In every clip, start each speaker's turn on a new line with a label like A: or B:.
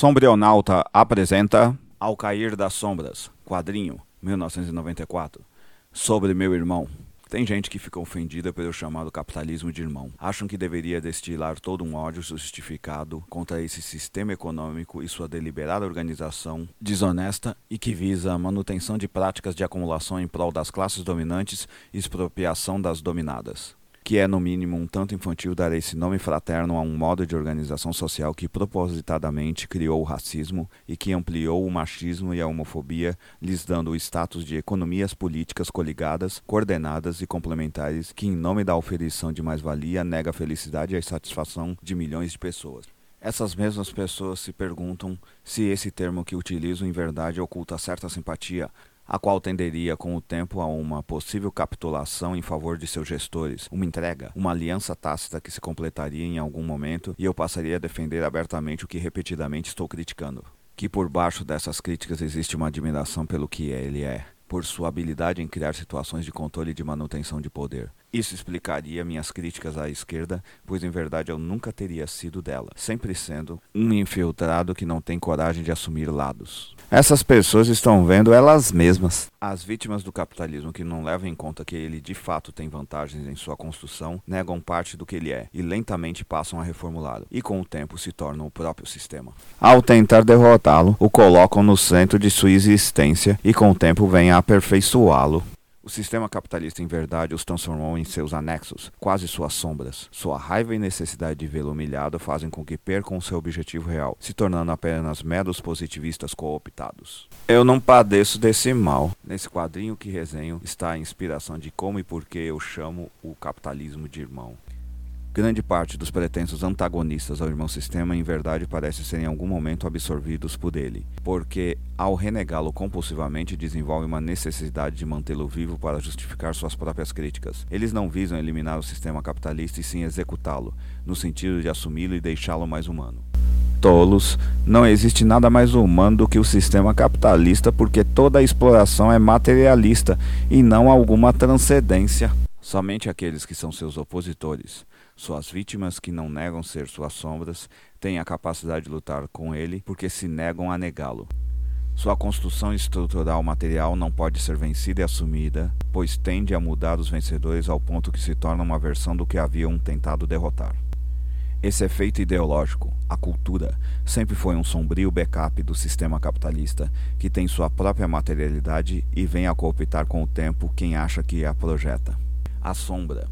A: Sombrionauta apresenta Ao Cair das Sombras, quadrinho, 1994. Sobre meu irmão. Tem gente que fica ofendida pelo chamado capitalismo de irmão. Acham que deveria destilar todo um ódio justificado contra esse sistema econômico e sua deliberada organização desonesta e que visa a manutenção de práticas de acumulação em prol das classes dominantes e expropriação das dominadas que é no mínimo um tanto infantil dar esse nome fraterno a um modo de organização social que propositadamente criou o racismo e que ampliou o machismo e a homofobia, lhes dando o status de economias políticas coligadas, coordenadas e complementares que, em nome da oferição de mais-valia, nega a felicidade e a satisfação de milhões de pessoas. Essas mesmas pessoas se perguntam se esse termo que utilizo em verdade oculta certa simpatia a qual tenderia com o tempo a uma possível capitulação em favor de seus gestores, uma entrega, uma aliança tácita que se completaria em algum momento e eu passaria a defender abertamente o que repetidamente estou criticando. Que por baixo dessas críticas existe uma admiração pelo que ele é, por sua habilidade em criar situações de controle e de manutenção de poder. Isso explicaria minhas críticas à esquerda, pois em verdade eu nunca teria sido dela, sempre sendo um infiltrado que não tem coragem de assumir lados. Essas pessoas estão vendo elas mesmas. As vítimas do capitalismo que não levam em conta que ele de fato tem vantagens em sua construção negam parte do que ele é e lentamente passam a reformulá-lo, e com o tempo se tornam o próprio sistema. Ao tentar derrotá-lo, o colocam no centro de sua existência e com o tempo vêm a aperfeiçoá-lo. O sistema capitalista, em verdade, os transformou em seus anexos, quase suas sombras. Sua raiva e necessidade de vê-lo humilhado fazem com que percam seu objetivo real, se tornando apenas meros positivistas cooptados. Eu não padeço desse mal. Nesse quadrinho que resenho está a inspiração de como e por que eu chamo o capitalismo de irmão. Grande parte dos pretensos antagonistas ao irmão sistema em verdade parece ser em algum momento absorvidos por ele, porque ao renegá-lo compulsivamente desenvolvem uma necessidade de mantê-lo vivo para justificar suas próprias críticas. Eles não visam eliminar o sistema capitalista e sim executá-lo, no sentido de assumi-lo e deixá-lo mais humano. Tolos, não existe nada mais humano do que o sistema capitalista porque toda a exploração é materialista e não alguma transcendência. Somente aqueles que são seus opositores, suas vítimas que não negam ser suas sombras, têm a capacidade de lutar com ele porque se negam a negá-lo. Sua construção estrutural material não pode ser vencida e assumida, pois tende a mudar os vencedores ao ponto que se torna uma versão do que haviam tentado derrotar. Esse efeito ideológico, a cultura, sempre foi um sombrio backup do sistema capitalista, que tem sua própria materialidade e vem a cooptar com o tempo quem acha que a projeta. A sombra,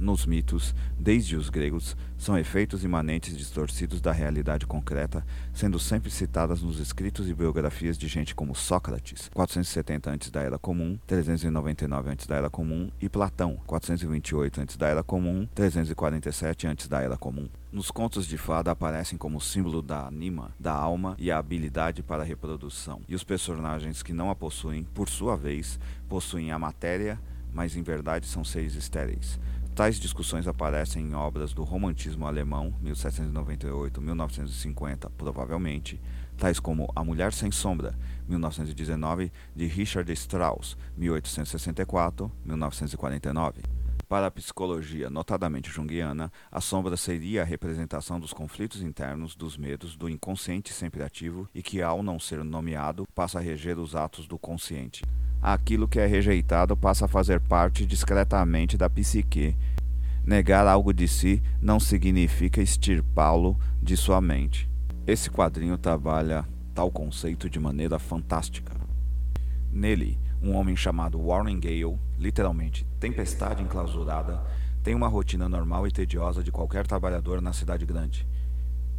A: nos mitos, desde os gregos, são efeitos imanentes distorcidos da realidade concreta, sendo sempre citadas nos escritos e biografias de gente como Sócrates, 470 antes da Era Comum, 399 antes da Era Comum, e Platão, 428 antes da Era Comum, 347 antes da Era Comum. Nos contos de fada aparecem como símbolo da anima, da alma e a habilidade para a reprodução, e os personagens que não a possuem, por sua vez, possuem a matéria, mas em verdade são seres estéreis. Tais discussões aparecem em obras do romantismo alemão, 1798-1950, provavelmente, tais como A Mulher Sem Sombra, 1919, de Richard Strauss, 1864-1949. Para a psicologia, notadamente junguiana, a sombra seria a representação dos conflitos internos, dos medos, do inconsciente sempre ativo e que, ao não ser nomeado, passa a reger os atos do consciente aquilo que é rejeitado passa a fazer parte discretamente da psique. Negar algo de si não significa extirpá-lo de sua mente. Esse quadrinho trabalha tal conceito de maneira fantástica. Nele, um homem chamado Warren Gale, literalmente tempestade enclausurada, tem uma rotina normal e tediosa de qualquer trabalhador na cidade grande.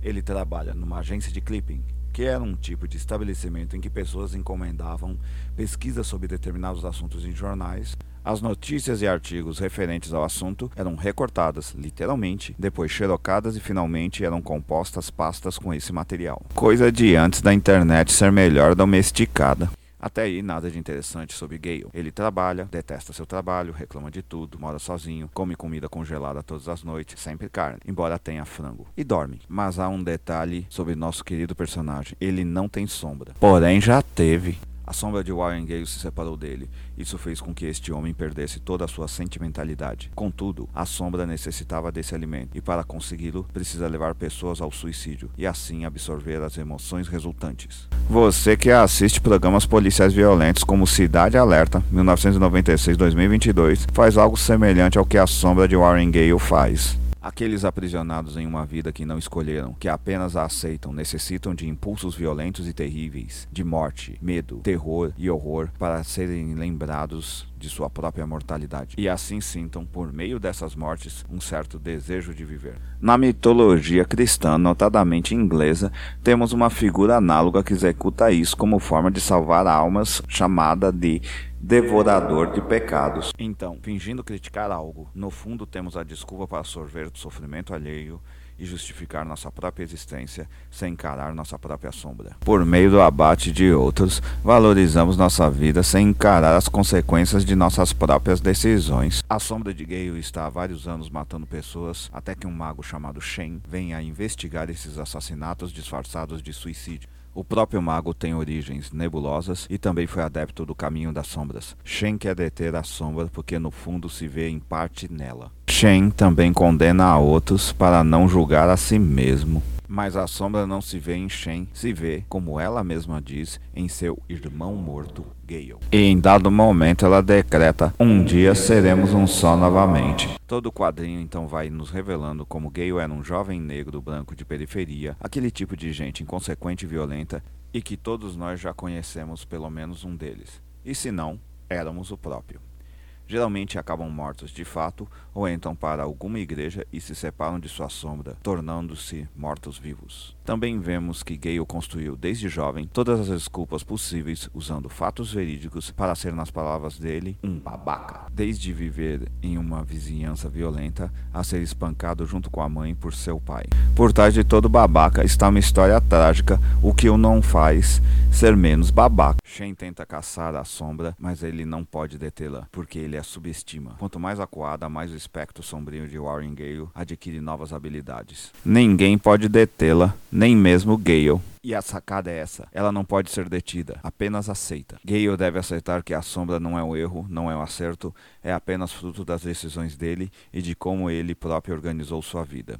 A: Ele trabalha numa agência de clipping que era um tipo de estabelecimento em que pessoas encomendavam pesquisas sobre determinados assuntos em jornais. As notícias e artigos referentes ao assunto eram recortadas, literalmente, depois xerocadas e finalmente eram compostas pastas com esse material. Coisa de antes da internet ser melhor domesticada. Até aí, nada de interessante sobre Gale. Ele trabalha, detesta seu trabalho, reclama de tudo, mora sozinho, come comida congelada todas as noites, sempre carne, embora tenha frango. E dorme. Mas há um detalhe sobre nosso querido personagem: ele não tem sombra. Porém, já teve. A sombra de Warren Gale se separou dele. Isso fez com que este homem perdesse toda a sua sentimentalidade. Contudo, a sombra necessitava desse alimento, e para consegui-lo, precisa levar pessoas ao suicídio e assim absorver as emoções resultantes. Você que assiste programas policiais violentos como Cidade Alerta 1996-2022 faz algo semelhante ao que a sombra de Warren Gale faz. Aqueles aprisionados em uma vida que não escolheram, que apenas a aceitam, necessitam de impulsos violentos e terríveis, de morte, medo, terror e horror para serem lembrados de sua própria mortalidade. E assim sintam, por meio dessas mortes, um certo desejo de viver. Na mitologia cristã, notadamente inglesa, temos uma figura análoga que executa isso como forma de salvar almas, chamada de devorador de pecados. Então, fingindo criticar algo, no fundo temos a desculpa para sorver do sofrimento alheio e justificar nossa própria existência sem encarar nossa própria sombra. Por meio do abate de outros, valorizamos nossa vida sem encarar as consequências de nossas próprias decisões. A sombra de Gale está há vários anos matando pessoas até que um mago chamado Shen venha investigar esses assassinatos disfarçados de suicídio. O próprio mago tem origens nebulosas e também foi adepto do caminho das sombras. Shen quer deter a sombra porque no fundo se vê em parte nela. Shen também condena a outros para não julgar a si mesmo. Mas a sombra não se vê em Shen, se vê, como ela mesma diz, em seu irmão morto, Gale. E em dado momento ela decreta: Um dia seremos um só novamente. Todo o quadrinho então vai nos revelando como Gale era um jovem negro branco de periferia, aquele tipo de gente inconsequente e violenta, e que todos nós já conhecemos pelo menos um deles. E se não, éramos o próprio geralmente acabam mortos de fato ou entram para alguma igreja e se separam de sua sombra, tornando-se mortos-vivos. Também vemos que Gale construiu desde jovem todas as desculpas possíveis usando fatos verídicos para ser, nas palavras dele, um babaca. Desde viver em uma vizinhança violenta a ser espancado junto com a mãe por seu pai. Por trás de todo babaca está uma história trágica, o que o não faz ser menos babaca. Shen tenta caçar a sombra, mas ele não pode detê-la, porque ele a subestima. Quanto mais acuada, mais o espectro sombrio de Warren Gale adquire novas habilidades. Ninguém pode detê-la, nem mesmo Gale. E a sacada é essa: ela não pode ser detida, apenas aceita. Gale deve aceitar que a sombra não é um erro, não é um acerto, é apenas fruto das decisões dele e de como ele próprio organizou sua vida.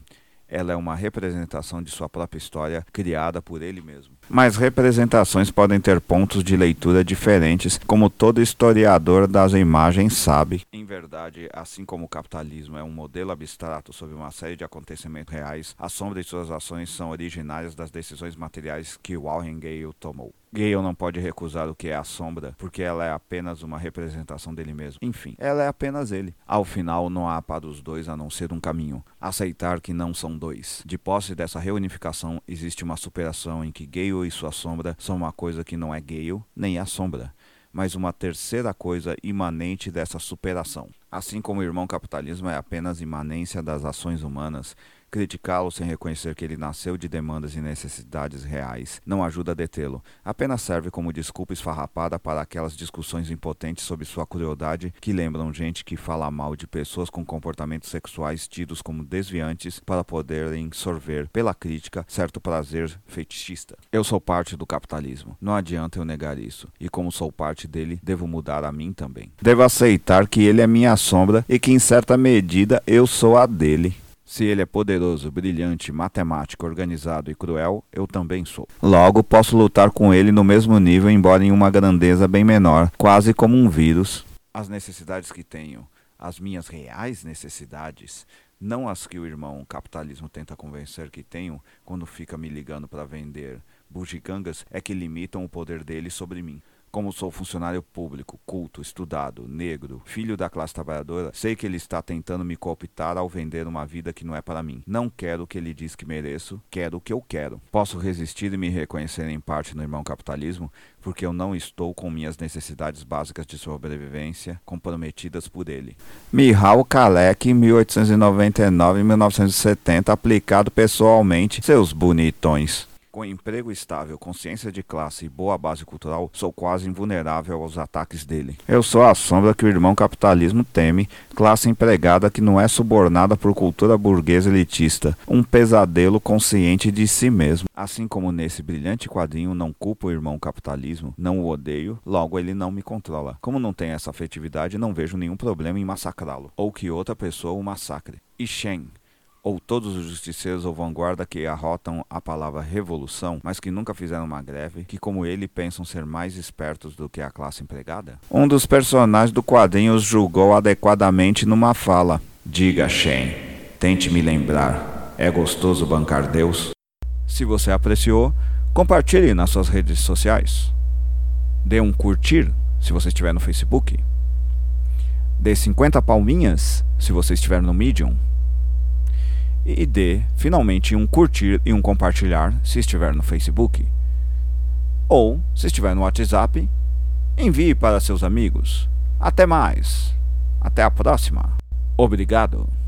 A: Ela é uma representação de sua própria história, criada por ele mesmo. Mas representações podem ter pontos de leitura diferentes, como todo historiador das imagens sabe. Em verdade, assim como o capitalismo é um modelo abstrato sobre uma série de acontecimentos reais, a sombra de suas ações são originárias das decisões materiais que Warren Gale tomou. Gale não pode recusar o que é a sombra, porque ela é apenas uma representação dele mesmo. Enfim, ela é apenas ele. Ao final, não há para os dois a não ser um caminho: aceitar que não são dois. De posse dessa reunificação, existe uma superação em que Gale e sua sombra são uma coisa que não é Gale nem a sombra mas uma terceira coisa imanente dessa superação. Assim como o irmão capitalismo é apenas imanência das ações humanas, Criticá-lo sem reconhecer que ele nasceu de demandas e necessidades reais não ajuda a detê-lo, apenas serve como desculpa esfarrapada para aquelas discussões impotentes sobre sua crueldade que lembram gente que fala mal de pessoas com comportamentos sexuais tidos como desviantes para poderem sorver pela crítica certo prazer fetichista. Eu sou parte do capitalismo, não adianta eu negar isso, e como sou parte dele, devo mudar a mim também. Devo aceitar que ele é minha sombra e que em certa medida eu sou a dele. Se ele é poderoso, brilhante, matemático, organizado e cruel, eu também sou. Logo, posso lutar com ele no mesmo nível, embora em uma grandeza bem menor, quase como um vírus. As necessidades que tenho, as minhas reais necessidades, não as que o irmão capitalismo tenta convencer que tenho quando fica me ligando para vender bugigangas, é que limitam o poder dele sobre mim. Como sou funcionário público, culto, estudado, negro, filho da classe trabalhadora, sei que ele está tentando me cooptar ao vender uma vida que não é para mim. Não quero o que ele diz que mereço, quero o que eu quero. Posso resistir e me reconhecer em parte no irmão capitalismo, porque eu não estou com minhas necessidades básicas de sobrevivência comprometidas por ele. Mihal Kalek, 1899-1970, aplicado pessoalmente, seus bonitões. Com emprego estável, consciência de classe e boa base cultural, sou quase invulnerável aos ataques dele. Eu sou a sombra que o irmão capitalismo teme, classe empregada que não é subornada por cultura burguesa elitista, um pesadelo consciente de si mesmo. Assim como nesse brilhante quadrinho não culpo o irmão capitalismo, não o odeio, logo ele não me controla. Como não tem essa afetividade, não vejo nenhum problema em massacrá-lo, ou que outra pessoa o massacre. E Shen, ou todos os justiceiros ou vanguarda que arrotam a palavra revolução, mas que nunca fizeram uma greve, que como ele pensam ser mais espertos do que a classe empregada? Um dos personagens do quadrinho os julgou adequadamente numa fala. Diga, Shen, tente me lembrar, é gostoso bancar Deus? Se você apreciou, compartilhe nas suas redes sociais. Dê um curtir se você estiver no Facebook. Dê 50 palminhas se você estiver no Medium e dê finalmente um curtir e um compartilhar se estiver no Facebook. Ou, se estiver no WhatsApp, envie para seus amigos. Até mais. Até a próxima. Obrigado.